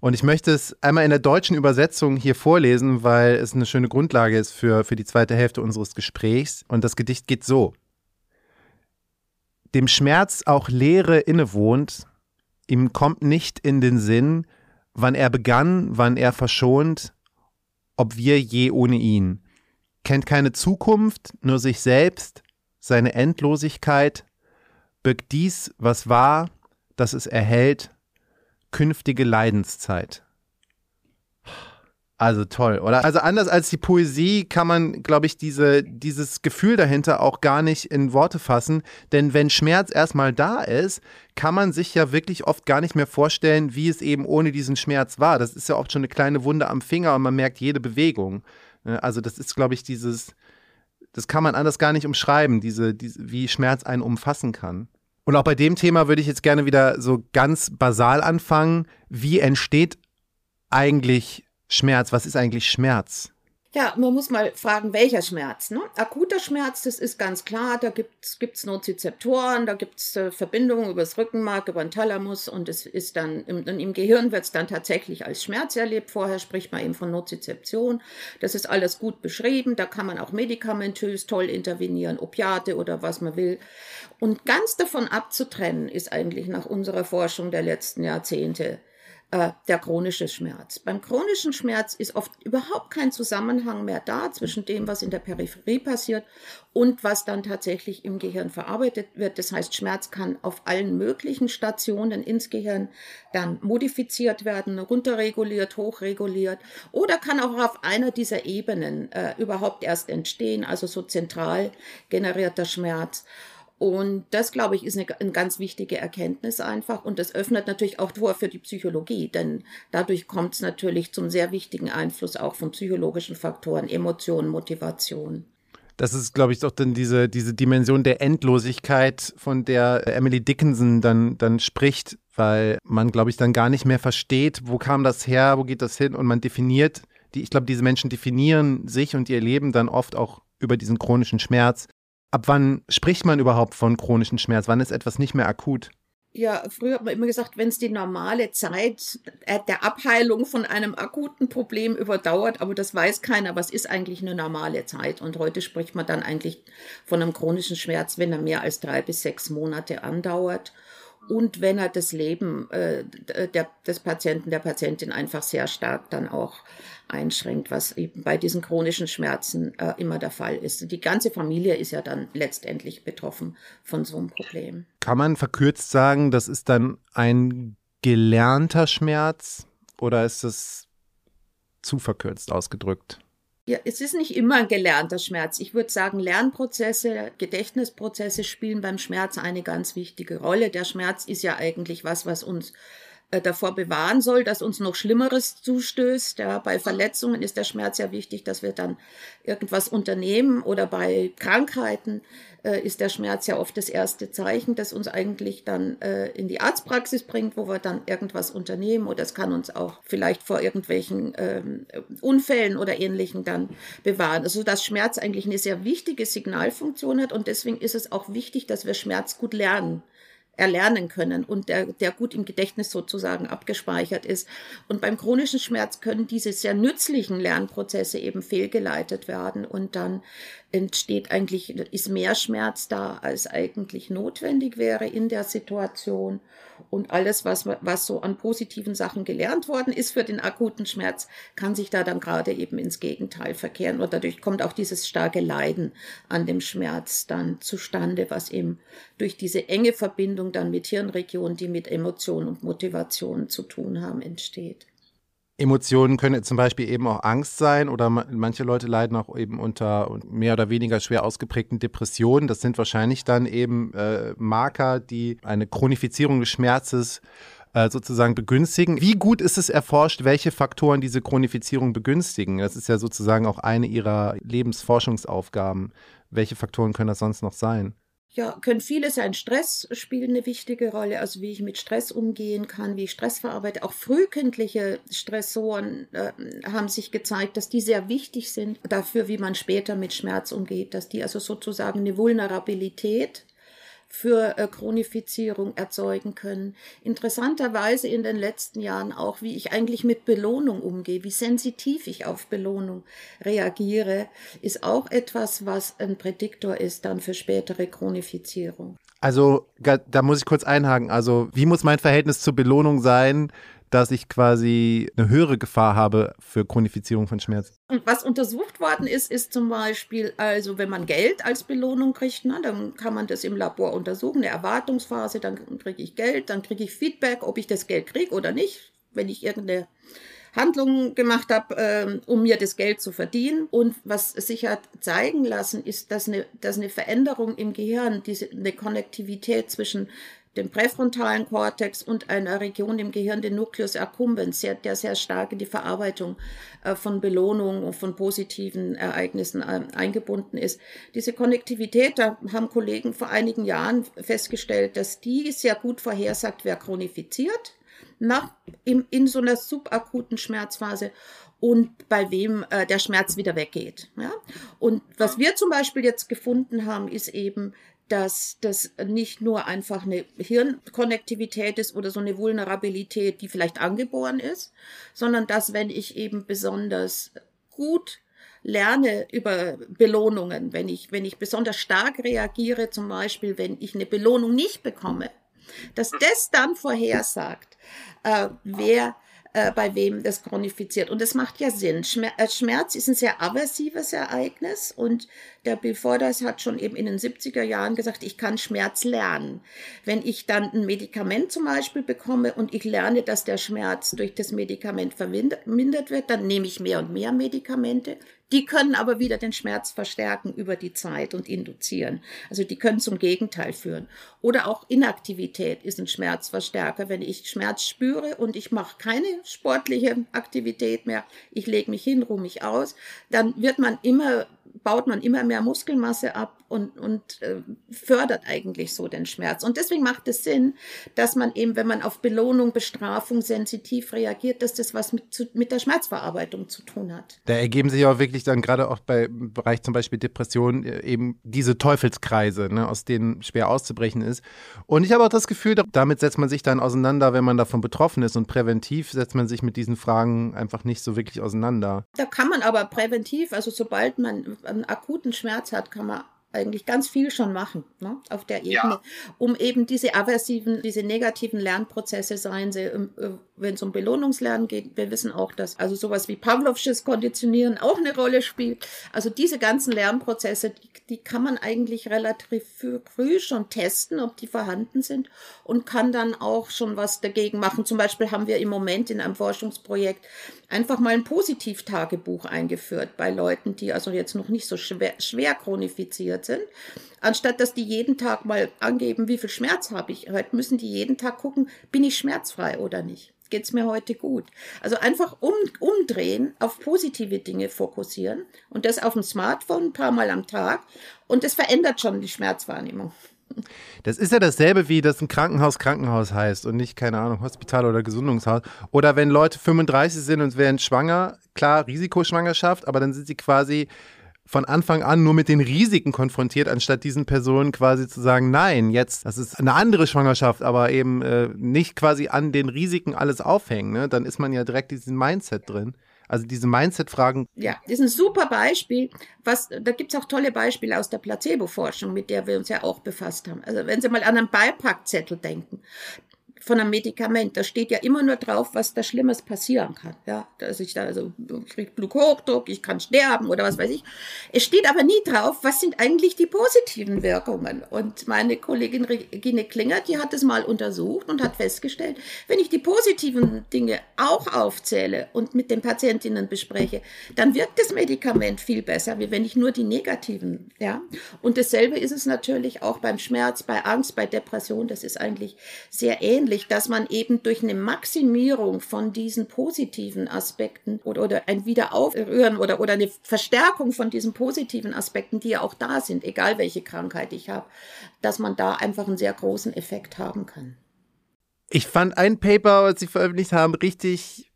A: Und ich möchte es einmal in der deutschen Übersetzung hier vorlesen, weil es eine schöne Grundlage ist für, für die zweite Hälfte unseres Gesprächs. Und das Gedicht geht so. Dem Schmerz auch Leere innewohnt, ihm kommt nicht in den Sinn, wann er begann, wann er verschont, ob wir je ohne ihn. Kennt keine Zukunft, nur sich selbst, seine Endlosigkeit, birgt dies, was war, dass es erhält, künftige Leidenszeit. Also toll, oder? Also anders als die Poesie kann man, glaube ich, diese, dieses Gefühl dahinter auch gar nicht in Worte fassen. Denn wenn Schmerz erstmal da ist, kann man sich ja wirklich oft gar nicht mehr vorstellen, wie es eben ohne diesen Schmerz war. Das ist ja oft schon eine kleine Wunde am Finger und man merkt jede Bewegung. Ne? Also das ist, glaube ich, dieses, das kann man anders gar nicht umschreiben, diese, diese, wie Schmerz einen umfassen kann. Und auch bei dem Thema würde ich jetzt gerne wieder so ganz basal anfangen. Wie entsteht eigentlich Schmerz? Was ist eigentlich Schmerz?
B: Ja, man muss mal fragen, welcher Schmerz. Ne? Akuter Schmerz, das ist ganz klar, da gibt es Nozizeptoren, da gibt es äh, Verbindungen über das Rückenmark, über den Thalamus und es ist dann, im, im Gehirn wird es dann tatsächlich als Schmerz erlebt. Vorher spricht man eben von Nozizeption. Das ist alles gut beschrieben, da kann man auch medikamentös toll intervenieren, Opiate oder was man will. Und ganz davon abzutrennen ist eigentlich nach unserer Forschung der letzten Jahrzehnte äh, der chronische Schmerz. Beim chronischen Schmerz ist oft überhaupt kein Zusammenhang mehr da zwischen dem, was in der Peripherie passiert und was dann tatsächlich im Gehirn verarbeitet wird. Das heißt, Schmerz kann auf allen möglichen Stationen ins Gehirn dann modifiziert werden, runterreguliert, hochreguliert oder kann auch auf einer dieser Ebenen äh, überhaupt erst entstehen, also so zentral generierter Schmerz. Und das, glaube ich, ist eine, eine, ganz wichtige Erkenntnis einfach. Und das öffnet natürlich auch Tor für die Psychologie, denn dadurch kommt es natürlich zum sehr wichtigen Einfluss auch von psychologischen Faktoren, Emotionen, Motivation.
A: Das ist, glaube ich, doch dann diese, diese Dimension der Endlosigkeit, von der Emily Dickinson dann, dann spricht, weil man, glaube ich, dann gar nicht mehr versteht, wo kam das her, wo geht das hin und man definiert, die, ich glaube, diese Menschen definieren sich und ihr Leben dann oft auch über diesen chronischen Schmerz Ab wann spricht man überhaupt von chronischen Schmerz? Wann ist etwas nicht mehr akut?
B: Ja, früher hat man immer gesagt, wenn es die normale Zeit äh, der Abheilung von einem akuten Problem überdauert, aber das weiß keiner, was ist eigentlich eine normale Zeit. Und heute spricht man dann eigentlich von einem chronischen Schmerz, wenn er mehr als drei bis sechs Monate andauert und wenn er das Leben äh, der, des Patienten, der Patientin einfach sehr stark dann auch einschränkt, was eben bei diesen chronischen Schmerzen äh, immer der Fall ist. Die ganze Familie ist ja dann letztendlich betroffen von so einem Problem.
A: Kann man verkürzt sagen, das ist dann ein gelernter Schmerz oder ist es zu verkürzt ausgedrückt?
B: Ja, es ist nicht immer ein gelernter Schmerz. Ich würde sagen, Lernprozesse, Gedächtnisprozesse spielen beim Schmerz eine ganz wichtige Rolle. Der Schmerz ist ja eigentlich was, was uns davor bewahren soll, dass uns noch Schlimmeres zustößt. Ja, bei Verletzungen ist der Schmerz ja wichtig, dass wir dann irgendwas unternehmen oder bei Krankheiten äh, ist der Schmerz ja oft das erste Zeichen, das uns eigentlich dann äh, in die Arztpraxis bringt, wo wir dann irgendwas unternehmen oder es kann uns auch vielleicht vor irgendwelchen ähm, Unfällen oder ähnlichen dann bewahren. Also dass Schmerz eigentlich eine sehr wichtige Signalfunktion hat und deswegen ist es auch wichtig, dass wir Schmerz gut lernen erlernen können und der, der gut im Gedächtnis sozusagen abgespeichert ist. Und beim chronischen Schmerz können diese sehr nützlichen Lernprozesse eben fehlgeleitet werden und dann entsteht eigentlich, ist mehr Schmerz da, als eigentlich notwendig wäre in der Situation. Und alles, was, was so an positiven Sachen gelernt worden ist für den akuten Schmerz, kann sich da dann gerade eben ins Gegenteil verkehren. Und dadurch kommt auch dieses starke Leiden an dem Schmerz dann zustande, was eben durch diese enge Verbindung dann mit Hirnregionen, die mit Emotionen und Motivationen zu tun haben, entsteht.
A: Emotionen können zum Beispiel eben auch Angst sein oder manche Leute leiden auch eben unter mehr oder weniger schwer ausgeprägten Depressionen. Das sind wahrscheinlich dann eben äh, Marker, die eine Chronifizierung des Schmerzes äh, sozusagen begünstigen. Wie gut ist es erforscht, welche Faktoren diese Chronifizierung begünstigen? Das ist ja sozusagen auch eine ihrer Lebensforschungsaufgaben. Welche Faktoren können das sonst noch sein?
B: Ja, können viele sein. Stress spielt eine wichtige Rolle, also wie ich mit Stress umgehen kann, wie ich Stress verarbeite. Auch frühkindliche Stressoren äh, haben sich gezeigt, dass die sehr wichtig sind dafür, wie man später mit Schmerz umgeht, dass die also sozusagen eine Vulnerabilität für äh, Chronifizierung erzeugen können. Interessanterweise in den letzten Jahren auch, wie ich eigentlich mit Belohnung umgehe, wie sensitiv ich auf Belohnung reagiere, ist auch etwas, was ein Prädiktor ist dann für spätere Chronifizierung.
A: Also da muss ich kurz einhaken. Also wie muss mein Verhältnis zur Belohnung sein, dass ich quasi eine höhere Gefahr habe für Chronifizierung von Schmerzen.
B: Und was untersucht worden ist, ist zum Beispiel, also wenn man Geld als Belohnung kriegt, na, dann kann man das im Labor untersuchen, eine Erwartungsphase, dann kriege ich Geld, dann kriege ich Feedback, ob ich das Geld kriege oder nicht, wenn ich irgendeine Handlung gemacht habe, äh, um mir das Geld zu verdienen. Und was sich hat zeigen lassen, ist, dass eine, dass eine Veränderung im Gehirn, diese, eine Konnektivität zwischen dem präfrontalen Kortex und einer Region im Gehirn, den Nucleus accumbens, der sehr stark in die Verarbeitung äh, von Belohnungen und von positiven Ereignissen äh, eingebunden ist. Diese Konnektivität, da haben Kollegen vor einigen Jahren festgestellt, dass die sehr gut vorhersagt, wer chronifiziert nach, in, in so einer subakuten Schmerzphase und bei wem äh, der Schmerz wieder weggeht. Ja? Und was wir zum Beispiel jetzt gefunden haben, ist eben, dass das nicht nur einfach eine Hirnkonnektivität ist oder so eine Vulnerabilität, die vielleicht angeboren ist, sondern dass wenn ich eben besonders gut lerne über Belohnungen, wenn ich, wenn ich besonders stark reagiere, zum Beispiel, wenn ich eine Belohnung nicht bekomme, dass das dann vorhersagt, äh, wer äh, bei wem das chronifiziert. Und das macht ja Sinn. Äh, Schmerz ist ein sehr aversives Ereignis und der Bill Fordyce hat schon eben in den 70er Jahren gesagt, ich kann Schmerz lernen. Wenn ich dann ein Medikament zum Beispiel bekomme und ich lerne, dass der Schmerz durch das Medikament vermindert wird, dann nehme ich mehr und mehr Medikamente. Die können aber wieder den Schmerz verstärken über die Zeit und induzieren. Also die können zum Gegenteil führen. Oder auch Inaktivität ist ein Schmerzverstärker. Wenn ich Schmerz spüre und ich mache keine sportliche Aktivität mehr, ich lege mich hin, ruhe mich aus, dann wird man immer baut man immer mehr Muskelmasse ab und, und äh, fördert eigentlich so den Schmerz. Und deswegen macht es Sinn, dass man eben, wenn man auf Belohnung, Bestrafung sensitiv reagiert, dass das was mit, zu, mit der Schmerzverarbeitung zu tun hat.
A: Da ergeben sich auch wirklich dann gerade auch bei Bereich zum Beispiel Depression äh, eben diese Teufelskreise, ne, aus denen schwer auszubrechen ist. Und ich habe auch das Gefühl, damit setzt man sich dann auseinander, wenn man davon betroffen ist. Und präventiv setzt man sich mit diesen Fragen einfach nicht so wirklich auseinander.
B: Da kann man aber präventiv, also sobald man einen akuten Schmerz hat, kann man eigentlich ganz viel schon machen ne, auf der Ebene, ja. um eben diese aversiven, diese negativen Lernprozesse, seien sie, ähm, äh, wenn es um Belohnungslernen geht, wir wissen auch, dass also sowas wie Pavlovsches Konditionieren auch eine Rolle spielt. Also diese ganzen Lernprozesse, die, die kann man eigentlich relativ früh schon testen, ob die vorhanden sind und kann dann auch schon was dagegen machen. Zum Beispiel haben wir im Moment in einem Forschungsprojekt einfach mal ein Positivtagebuch eingeführt bei Leuten, die also jetzt noch nicht so schwer, schwer chronifiziert gefordert sind. Anstatt dass die jeden Tag mal angeben, wie viel Schmerz habe ich, heute müssen die jeden Tag gucken, bin ich schmerzfrei oder nicht geht es mir heute gut. Also einfach um, umdrehen, auf positive Dinge fokussieren und das auf dem Smartphone ein paar Mal am Tag und das verändert schon die Schmerzwahrnehmung.
A: Das ist ja dasselbe, wie das ein Krankenhaus Krankenhaus heißt und nicht, keine Ahnung, Hospital oder Gesundungshaus. Oder wenn Leute 35 sind und werden schwanger, klar, Risikoschwangerschaft, aber dann sind sie quasi von Anfang an nur mit den Risiken konfrontiert, anstatt diesen Personen quasi zu sagen, nein, jetzt, das ist eine andere Schwangerschaft, aber eben äh, nicht quasi an den Risiken alles aufhängen. Ne? Dann ist man ja direkt in diesem Mindset drin. Also diese Mindset-Fragen.
B: Ja, das ist ein super Beispiel. Was, da gibt es auch tolle Beispiele aus der Placebo-Forschung, mit der wir uns ja auch befasst haben. Also wenn Sie mal an einen Beipackzettel denken, von einem Medikament. Da steht ja immer nur drauf, was da Schlimmes passieren kann. Ja, dass ich da also ich krieg Bluthochdruck, ich kann sterben oder was weiß ich. Es steht aber nie drauf, was sind eigentlich die positiven Wirkungen. Und meine Kollegin Regine Klinger, die hat es mal untersucht und hat festgestellt, wenn ich die positiven Dinge auch aufzähle und mit den Patientinnen bespreche, dann wirkt das Medikament viel besser, wie wenn ich nur die negativen, ja. Und dasselbe ist es natürlich auch beim Schmerz, bei Angst, bei Depression. Das ist eigentlich sehr ähnlich wesentlich, dass man eben durch eine Maximierung von diesen positiven Aspekten oder, oder ein Wiederaufrühren oder, oder eine Verstärkung von diesen positiven Aspekten, die ja auch da sind, egal welche Krankheit ich habe, dass man da einfach einen sehr großen Effekt haben kann.
A: Ich fand ein Paper, was Sie veröffentlicht haben, richtig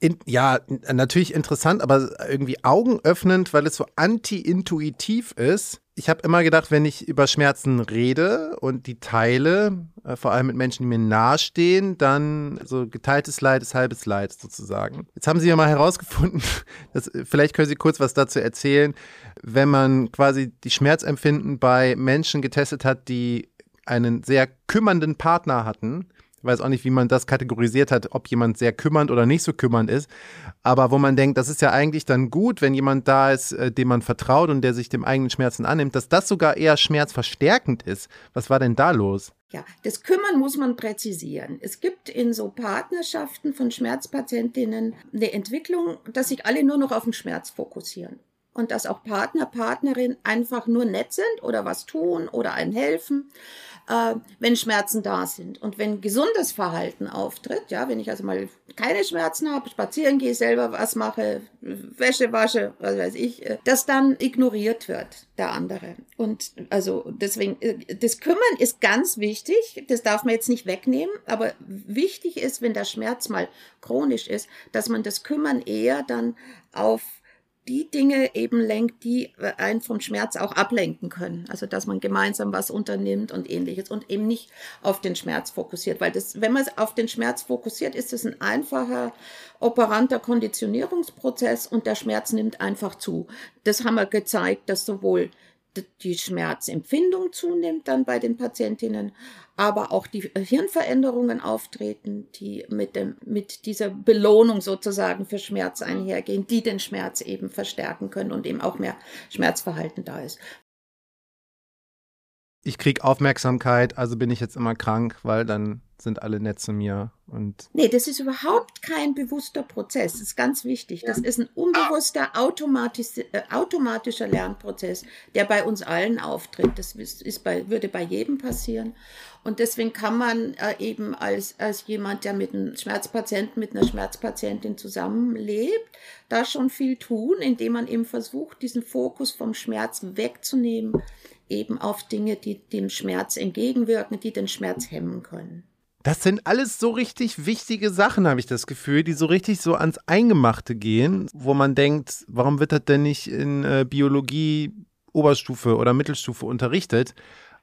A: in, ja, natürlich interessant, aber irgendwie augenöffnend, weil es so anti-intuitiv ist. Ich habe immer gedacht, wenn ich über Schmerzen rede und die teile, äh, vor allem mit Menschen, die mir nahestehen, dann so geteiltes Leid ist halbes Leid sozusagen. Jetzt haben Sie ja mal herausgefunden, dass, vielleicht können Sie kurz was dazu erzählen, wenn man quasi die Schmerzempfinden bei Menschen getestet hat, die einen sehr kümmernden Partner hatten ich weiß auch nicht, wie man das kategorisiert hat, ob jemand sehr kümmernd oder nicht so kümmernd ist. Aber wo man denkt, das ist ja eigentlich dann gut, wenn jemand da ist, äh, dem man vertraut und der sich dem eigenen Schmerzen annimmt, dass das sogar eher schmerzverstärkend ist. Was war denn da los?
B: Ja, das Kümmern muss man präzisieren. Es gibt in so Partnerschaften von Schmerzpatientinnen eine Entwicklung, dass sich alle nur noch auf den Schmerz fokussieren und dass auch Partner, Partnerin einfach nur nett sind oder was tun oder einen helfen äh, wenn Schmerzen da sind. Und wenn gesundes Verhalten auftritt, ja, wenn ich also mal keine Schmerzen habe, spazieren gehe, selber was mache, Wäsche wasche, was weiß ich, äh, dass dann ignoriert wird, der andere. Und also deswegen, äh, das Kümmern ist ganz wichtig, das darf man jetzt nicht wegnehmen, aber wichtig ist, wenn der Schmerz mal chronisch ist, dass man das Kümmern eher dann auf die Dinge eben lenkt, die einen vom Schmerz auch ablenken können. Also dass man gemeinsam was unternimmt und ähnliches und eben nicht auf den Schmerz fokussiert. Weil das, wenn man auf den Schmerz fokussiert, ist es ein einfacher, operanter Konditionierungsprozess und der Schmerz nimmt einfach zu. Das haben wir gezeigt, dass sowohl die Schmerzempfindung zunimmt dann bei den Patientinnen, aber auch die Hirnveränderungen auftreten, die mit, dem, mit dieser Belohnung sozusagen für Schmerz einhergehen, die den Schmerz eben verstärken können und eben auch mehr Schmerzverhalten da ist
A: ich kriege Aufmerksamkeit, also bin ich jetzt immer krank, weil dann sind alle nett zu mir und.
B: Nee, das ist überhaupt kein bewusster Prozess. Das ist ganz wichtig. Das ist ein unbewusster, automatisch, äh, automatischer Lernprozess, der bei uns allen auftritt. Das ist, ist bei, würde bei jedem passieren. Und deswegen kann man äh, eben als, als jemand, der mit einem Schmerzpatienten, mit einer Schmerzpatientin zusammenlebt, da schon viel tun, indem man eben versucht, diesen Fokus vom Schmerz wegzunehmen eben auf Dinge, die dem Schmerz entgegenwirken, die den Schmerz hemmen können.
A: Das sind alles so richtig wichtige Sachen, habe ich das Gefühl, die so richtig so ans Eingemachte gehen, wo man denkt, warum wird das denn nicht in äh, Biologie Oberstufe oder Mittelstufe unterrichtet?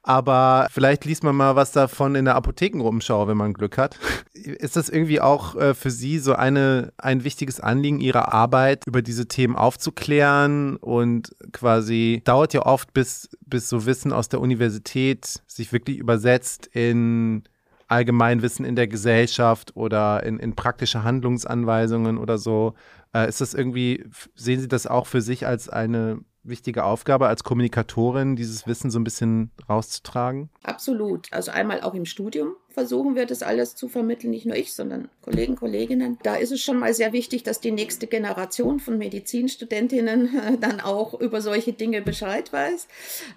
A: Aber vielleicht liest man mal was davon in der Apothekenrumschau, wenn man Glück hat. Ist das irgendwie auch äh, für Sie so eine, ein wichtiges Anliegen Ihrer Arbeit, über diese Themen aufzuklären und quasi dauert ja oft, bis, bis so Wissen aus der Universität sich wirklich übersetzt in Allgemeinwissen in der Gesellschaft oder in, in praktische Handlungsanweisungen oder so. Äh, ist das irgendwie, sehen Sie das auch für sich als eine wichtige Aufgabe als Kommunikatorin, dieses Wissen so ein bisschen rauszutragen?
B: Absolut. Also einmal auch im Studium versuchen wir das alles zu vermitteln, nicht nur ich, sondern Kollegen, Kolleginnen. Da ist es schon mal sehr wichtig, dass die nächste Generation von Medizinstudentinnen dann auch über solche Dinge Bescheid weiß.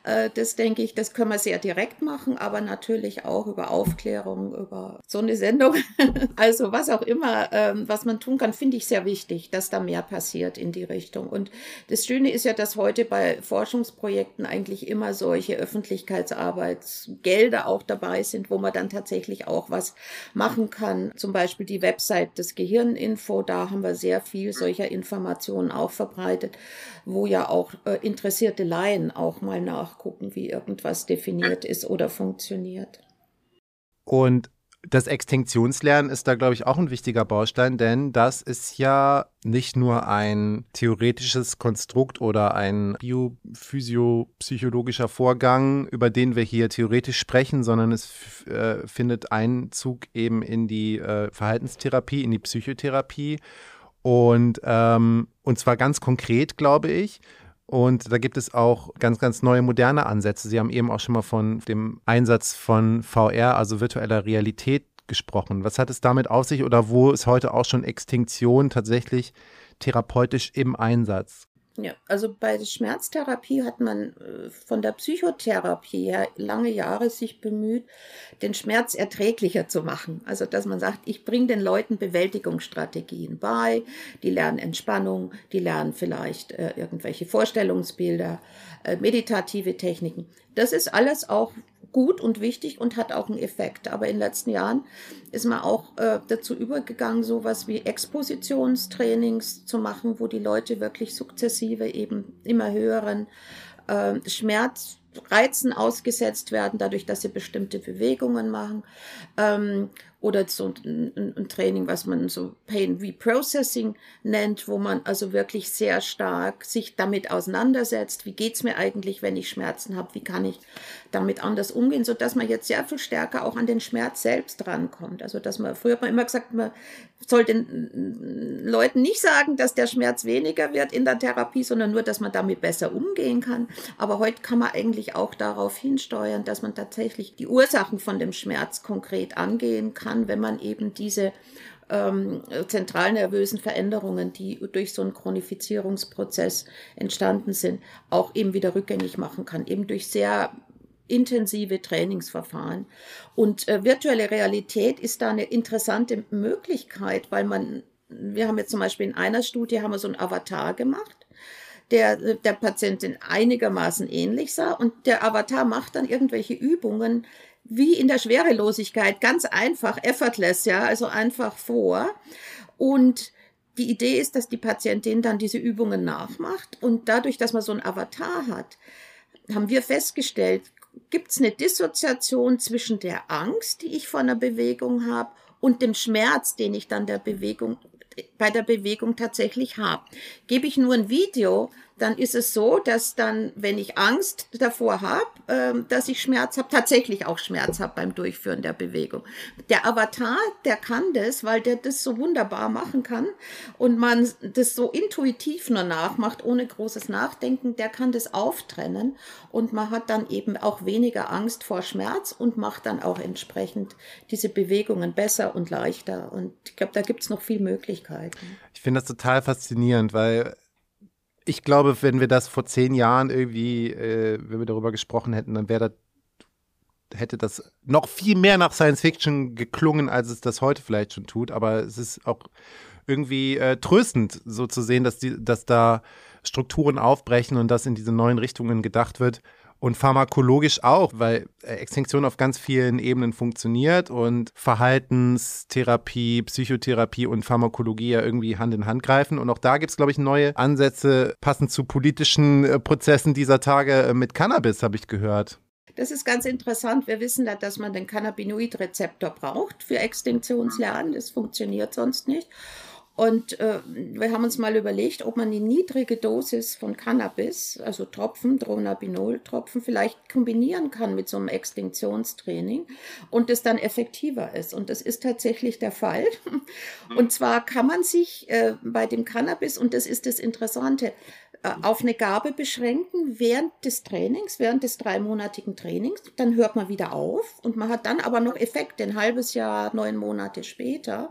B: Äh, das denke ich, das können wir sehr direkt machen, aber natürlich auch über Aufklärung, über so eine Sendung. Also was auch immer, ähm, was man tun kann, finde ich sehr wichtig, dass da mehr passiert in die Richtung. Und das Schöne ist ja, dass heute bei Forschungsprojekten eigentlich immer solche Öffentlichkeitsarbeitsgelder auch dabei sind, wo man dann tatsächlich auch was machen kann. Zum Beispiel die Website des Gehirninfo, da haben wir sehr viel solcher Informationen auch verbreitet, wo ja auch äh, interessierte Laien auch mal nachgucken, wie irgendwas definiert ist oder funktioniert.
A: Und das Extinktionslernen ist da, glaube ich, auch ein wichtiger Baustein, denn das ist ja nicht nur ein theoretisches Konstrukt oder ein biophysiopsychologischer Vorgang, über den wir hier theoretisch sprechen, sondern es äh, findet Einzug eben in die äh, Verhaltenstherapie, in die Psychotherapie. Und, ähm, und zwar ganz konkret, glaube ich. Und da gibt es auch ganz, ganz neue, moderne Ansätze. Sie haben eben auch schon mal von dem Einsatz von VR, also virtueller Realität, gesprochen. Was hat es damit auf sich oder wo ist heute auch schon Extinktion tatsächlich therapeutisch im Einsatz?
B: Ja, also bei der Schmerztherapie hat man äh, von der Psychotherapie her lange Jahre sich bemüht, den Schmerz erträglicher zu machen. Also dass man sagt, ich bringe den Leuten Bewältigungsstrategien bei, die lernen Entspannung, die lernen vielleicht äh, irgendwelche Vorstellungsbilder, äh, meditative Techniken. Das ist alles auch gut und wichtig und hat auch einen Effekt. Aber in den letzten Jahren ist man auch äh, dazu übergegangen, sowas wie Expositionstrainings zu machen, wo die Leute wirklich sukzessive eben immer höheren äh, Schmerzreizen ausgesetzt werden, dadurch, dass sie bestimmte Bewegungen machen. Ähm, oder so ein, ein, Training, was man so Pain Reprocessing nennt, wo man also wirklich sehr stark sich damit auseinandersetzt. Wie geht's mir eigentlich, wenn ich Schmerzen habe? Wie kann ich damit anders umgehen, so dass man jetzt sehr viel stärker auch an den Schmerz selbst rankommt. Also dass man früher hat man immer gesagt, man soll den Leuten nicht sagen, dass der Schmerz weniger wird in der Therapie, sondern nur, dass man damit besser umgehen kann. Aber heute kann man eigentlich auch darauf hinsteuern, dass man tatsächlich die Ursachen von dem Schmerz konkret angehen kann, wenn man eben diese ähm, zentralnervösen Veränderungen, die durch so einen Chronifizierungsprozess entstanden sind, auch eben wieder rückgängig machen kann, eben durch sehr intensive Trainingsverfahren. Und äh, virtuelle Realität ist da eine interessante Möglichkeit, weil man, wir haben jetzt zum Beispiel in einer Studie haben wir so einen Avatar gemacht der der Patientin einigermaßen ähnlich sah und der Avatar macht dann irgendwelche Übungen wie in der Schwerelosigkeit, ganz einfach, effortless, ja, also einfach vor. Und die Idee ist, dass die Patientin dann diese Übungen nachmacht und dadurch, dass man so einen Avatar hat, haben wir festgestellt, gibt es eine Dissoziation zwischen der Angst, die ich vor einer Bewegung habe, und dem Schmerz, den ich dann der Bewegung bei der Bewegung tatsächlich habe. Gebe ich nur ein Video, dann ist es so, dass dann, wenn ich Angst davor habe, äh, dass ich Schmerz habe, tatsächlich auch Schmerz habe beim Durchführen der Bewegung. Der Avatar, der kann das, weil der das so wunderbar machen kann und man das so intuitiv nur nachmacht, ohne großes Nachdenken, der kann das auftrennen und man hat dann eben auch weniger Angst vor Schmerz und macht dann auch entsprechend diese Bewegungen besser und leichter. Und ich glaube, da gibt es noch viel Möglichkeiten.
A: Ich finde das total faszinierend, weil ich glaube, wenn wir das vor zehn Jahren irgendwie, äh, wenn wir darüber gesprochen hätten, dann wäre das, hätte das noch viel mehr nach Science Fiction geklungen, als es das heute vielleicht schon tut. Aber es ist auch irgendwie äh, tröstend, so zu sehen, dass, die, dass da Strukturen aufbrechen und dass in diese neuen Richtungen gedacht wird. Und pharmakologisch auch, weil äh, Extinktion auf ganz vielen Ebenen funktioniert und Verhaltenstherapie, Psychotherapie und Pharmakologie ja irgendwie Hand in Hand greifen. Und auch da gibt es, glaube ich, neue Ansätze, passend zu politischen äh, Prozessen dieser Tage äh, mit Cannabis, habe ich gehört.
B: Das ist ganz interessant. Wir wissen da, dass man den Cannabinoid-Rezeptor braucht für Extinktionslernen. Das funktioniert sonst nicht. Und äh, wir haben uns mal überlegt, ob man die niedrige Dosis von Cannabis, also Tropfen, Dronabinol-Tropfen, vielleicht kombinieren kann mit so einem Extinktionstraining und es dann effektiver ist. Und das ist tatsächlich der Fall. Und zwar kann man sich äh, bei dem Cannabis, und das ist das Interessante, äh, auf eine Gabe beschränken während des Trainings, während des dreimonatigen Trainings. Dann hört man wieder auf und man hat dann aber noch Effekte ein halbes Jahr, neun Monate später.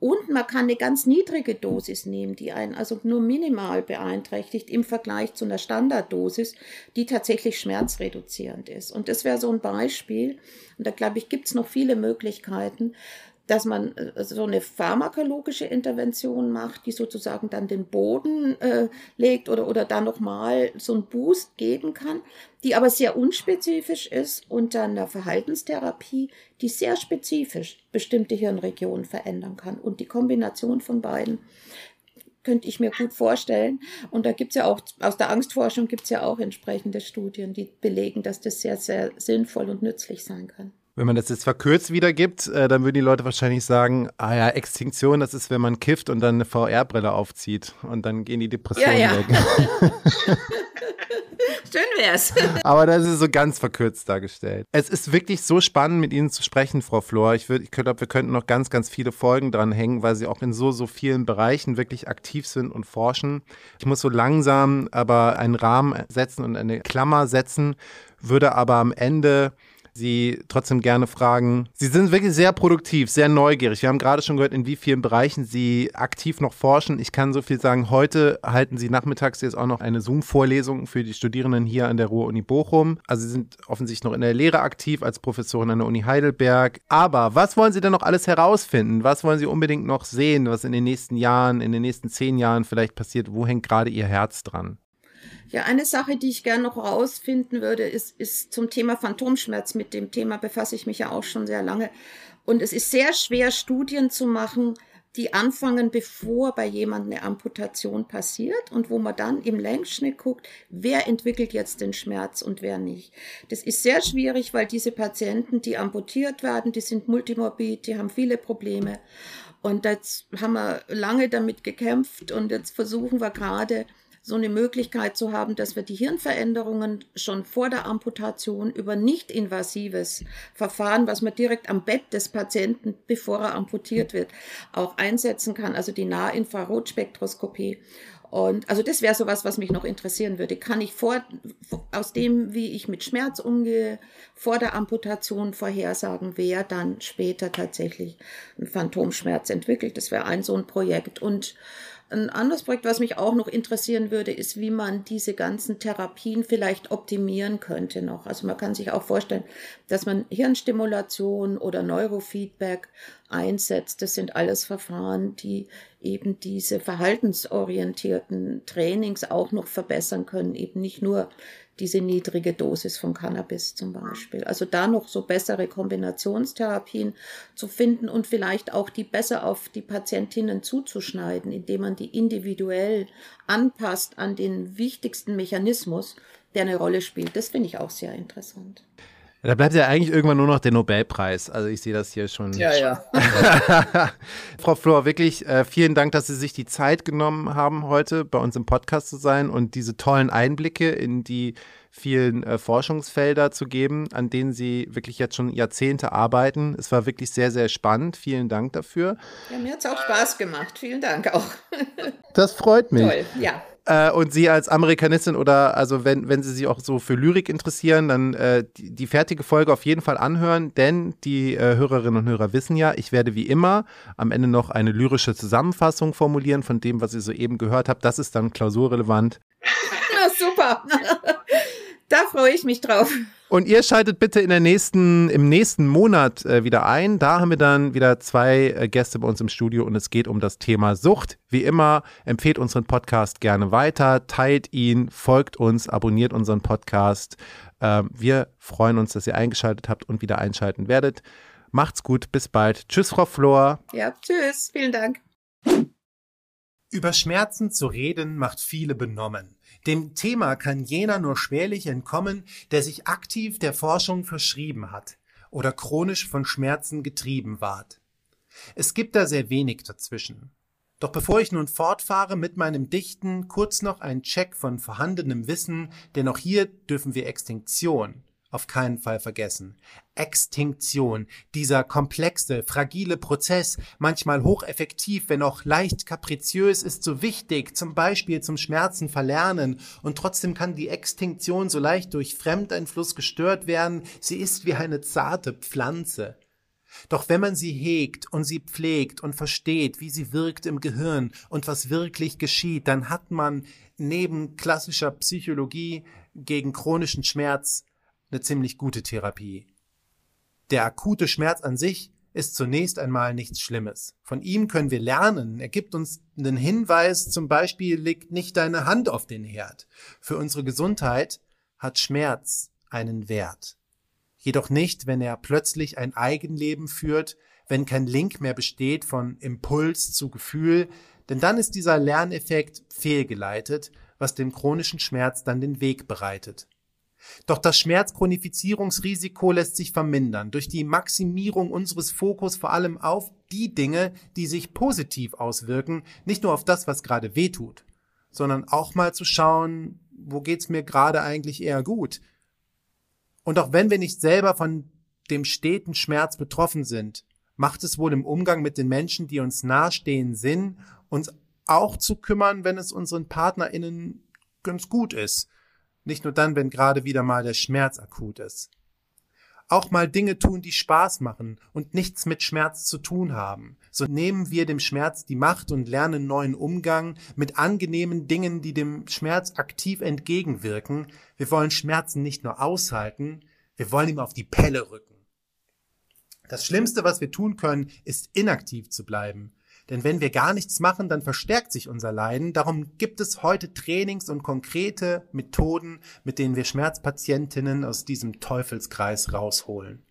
B: Und man kann eine ganz niedrige Dosis nehmen, die einen also nur minimal beeinträchtigt im Vergleich zu einer Standarddosis, die tatsächlich schmerzreduzierend ist. Und das wäre so ein Beispiel. Und da glaube ich, gibt es noch viele Möglichkeiten, dass man äh, so eine pharmakologische Intervention macht, die sozusagen dann den Boden äh, legt oder, oder dann nochmal so einen Boost geben kann, die aber sehr unspezifisch ist und dann eine Verhaltenstherapie, die sehr spezifisch bestimmte Hirnregionen verändern kann. Und die Kombination von beiden könnte ich mir gut vorstellen. Und da gibt's ja auch, aus der Angstforschung gibt's ja auch entsprechende Studien, die belegen, dass das sehr, sehr sinnvoll und nützlich sein kann.
A: Wenn man das jetzt verkürzt wiedergibt, äh, dann würden die Leute wahrscheinlich sagen, ah ja, Extinktion, das ist, wenn man kifft und dann eine VR-Brille aufzieht und dann gehen die Depressionen ja, ja. weg.
B: Schön wär's.
A: Aber das ist so ganz verkürzt dargestellt. Es ist wirklich so spannend, mit Ihnen zu sprechen, Frau Flor. Ich, ich glaube, wir könnten noch ganz, ganz viele Folgen dran hängen, weil Sie auch in so, so vielen Bereichen wirklich aktiv sind und forschen. Ich muss so langsam aber einen Rahmen setzen und eine Klammer setzen, würde aber am Ende Sie trotzdem gerne fragen. Sie sind wirklich sehr produktiv, sehr neugierig. Wir haben gerade schon gehört, in wie vielen Bereichen Sie aktiv noch forschen. Ich kann so viel sagen, heute halten Sie nachmittags jetzt auch noch eine Zoom-Vorlesung für die Studierenden hier an der Ruhr-Uni Bochum. Also Sie sind offensichtlich noch in der Lehre aktiv als Professorin an der Uni Heidelberg. Aber was wollen Sie denn noch alles herausfinden? Was wollen Sie unbedingt noch sehen, was in den nächsten Jahren, in den nächsten zehn Jahren vielleicht passiert? Wo hängt gerade Ihr Herz dran?
B: Ja, eine Sache, die ich gerne noch rausfinden würde, ist, ist zum Thema Phantomschmerz. Mit dem Thema befasse ich mich ja auch schon sehr lange. Und es ist sehr schwer, Studien zu machen, die anfangen, bevor bei jemandem eine Amputation passiert und wo man dann im Längsschnitt guckt, wer entwickelt jetzt den Schmerz und wer nicht. Das ist sehr schwierig, weil diese Patienten, die amputiert werden, die sind multimorbid, die haben viele Probleme. Und jetzt haben wir lange damit gekämpft und jetzt versuchen wir gerade, so eine Möglichkeit zu haben, dass wir die Hirnveränderungen schon vor der Amputation über nicht invasives Verfahren, was man direkt am Bett des Patienten, bevor er amputiert wird, auch einsetzen kann, also die Nahinfrarotspektroskopie. Und also das wäre sowas, was mich noch interessieren würde. Kann ich vor, aus dem, wie ich mit Schmerz umgehe, vor der Amputation vorhersagen, wer dann später tatsächlich einen Phantomschmerz entwickelt? Das wäre ein so ein Projekt. Und ein anderes Projekt, was mich auch noch interessieren würde, ist, wie man diese ganzen Therapien vielleicht optimieren könnte noch. Also man kann sich auch vorstellen, dass man Hirnstimulation oder Neurofeedback einsetzt. Das sind alles Verfahren, die eben diese verhaltensorientierten Trainings auch noch verbessern können, eben nicht nur diese niedrige Dosis von Cannabis zum Beispiel. Also da noch so bessere Kombinationstherapien zu finden und vielleicht auch die besser auf die Patientinnen zuzuschneiden, indem man die individuell anpasst an den wichtigsten Mechanismus, der eine Rolle spielt. Das finde ich auch sehr interessant.
A: Da bleibt ja eigentlich irgendwann nur noch der Nobelpreis. Also ich sehe das hier schon.
B: Ja, ja.
A: Frau Flor, wirklich äh, vielen Dank, dass Sie sich die Zeit genommen haben, heute bei uns im Podcast zu sein und diese tollen Einblicke in die vielen äh, Forschungsfelder zu geben, an denen Sie wirklich jetzt schon Jahrzehnte arbeiten. Es war wirklich sehr, sehr spannend. Vielen Dank dafür.
B: Ja, mir hat es auch Spaß gemacht. Vielen Dank auch.
A: das freut mich.
B: Toll, ja.
A: Äh, und Sie als Amerikanistin oder also wenn, wenn Sie sich auch so für Lyrik interessieren, dann äh, die, die, fertige Folge auf jeden Fall anhören, denn die äh, Hörerinnen und Hörer wissen ja, ich werde wie immer am Ende noch eine lyrische Zusammenfassung formulieren von dem, was ihr soeben gehört habt. Das ist dann klausurrelevant.
B: Na, super. Da freue ich mich drauf.
A: Und ihr schaltet bitte in der nächsten, im nächsten Monat äh, wieder ein. Da haben wir dann wieder zwei äh, Gäste bei uns im Studio und es geht um das Thema Sucht. Wie immer, empfehlt unseren Podcast gerne weiter, teilt ihn, folgt uns, abonniert unseren Podcast. Äh, wir freuen uns, dass ihr eingeschaltet habt und wieder einschalten werdet. Macht's gut, bis bald. Tschüss, Frau Flor.
B: Ja, tschüss, vielen Dank.
A: Über Schmerzen zu reden macht viele benommen. Dem Thema kann jener nur schwerlich entkommen, der sich aktiv der Forschung verschrieben hat oder chronisch von Schmerzen getrieben ward. Es gibt da sehr wenig dazwischen. Doch bevor ich nun fortfahre mit meinem Dichten, kurz noch ein Check von vorhandenem Wissen, denn auch hier dürfen wir Extinktion, auf keinen Fall vergessen. Extinktion, dieser komplexe, fragile Prozess, manchmal hocheffektiv, wenn auch leicht kapriziös, ist so wichtig, zum Beispiel zum Schmerzen verlernen. Und trotzdem kann die Extinktion so leicht durch Fremdeinfluss gestört werden. Sie ist wie eine zarte Pflanze. Doch wenn man sie hegt und sie pflegt und versteht, wie sie wirkt im Gehirn und was wirklich geschieht, dann hat man neben klassischer Psychologie gegen chronischen Schmerz eine ziemlich gute Therapie. Der akute Schmerz an sich ist zunächst einmal nichts Schlimmes. Von ihm können wir lernen. Er gibt uns einen Hinweis, zum Beispiel leg nicht deine Hand auf den Herd. Für unsere Gesundheit hat Schmerz einen Wert. Jedoch nicht, wenn er plötzlich ein Eigenleben führt, wenn kein Link mehr besteht von Impuls zu Gefühl, denn dann ist dieser Lerneffekt fehlgeleitet, was dem chronischen Schmerz dann den Weg bereitet. Doch das Schmerzchronifizierungsrisiko lässt sich vermindern durch die Maximierung unseres Fokus vor allem auf die Dinge, die sich positiv auswirken, nicht nur auf das, was gerade weh tut, sondern auch mal zu schauen, wo geht's mir gerade eigentlich eher gut? Und auch wenn wir nicht selber von dem steten Schmerz betroffen sind, macht es wohl im Umgang mit den Menschen, die uns nahestehen, Sinn, uns auch zu kümmern, wenn es unseren PartnerInnen ganz gut ist nicht nur dann, wenn gerade wieder mal der Schmerz akut ist. Auch mal Dinge tun, die Spaß machen und nichts mit Schmerz zu tun haben. So nehmen wir dem Schmerz die Macht und lernen neuen Umgang mit angenehmen Dingen, die dem Schmerz aktiv entgegenwirken. Wir wollen Schmerzen nicht nur aushalten, wir wollen ihm auf die Pelle rücken. Das Schlimmste, was wir tun können, ist inaktiv zu bleiben. Denn wenn wir gar nichts machen, dann verstärkt sich unser Leiden. Darum gibt es heute Trainings und konkrete Methoden, mit denen wir Schmerzpatientinnen aus diesem Teufelskreis rausholen.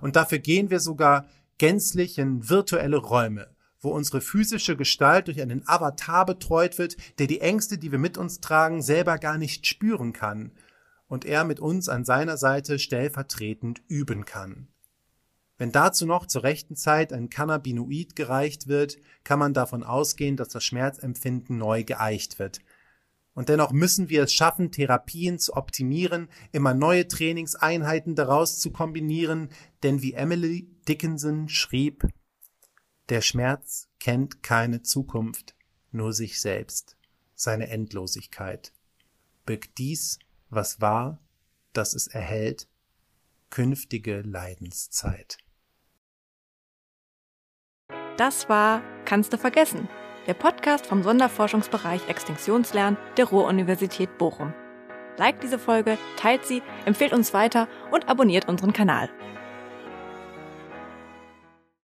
A: Und dafür gehen wir sogar gänzlich in virtuelle Räume, wo unsere physische Gestalt durch einen Avatar betreut wird, der die Ängste, die wir mit uns tragen, selber gar nicht spüren kann und er mit uns an seiner Seite stellvertretend üben kann. Wenn dazu noch zur rechten Zeit ein Cannabinoid gereicht wird, kann man davon ausgehen, dass das Schmerzempfinden neu geeicht wird. Und dennoch müssen wir es schaffen, Therapien zu optimieren, immer neue Trainingseinheiten daraus zu kombinieren, denn wie Emily Dickinson schrieb, der Schmerz kennt keine Zukunft, nur sich selbst, seine Endlosigkeit. Birgt dies, was war, das es erhält, künftige Leidenszeit.
C: Das war Kannst du vergessen, der Podcast vom Sonderforschungsbereich Extinktionslernen der Ruhr-Universität Bochum. Liked diese Folge, teilt sie, empfehlt uns weiter und abonniert unseren Kanal.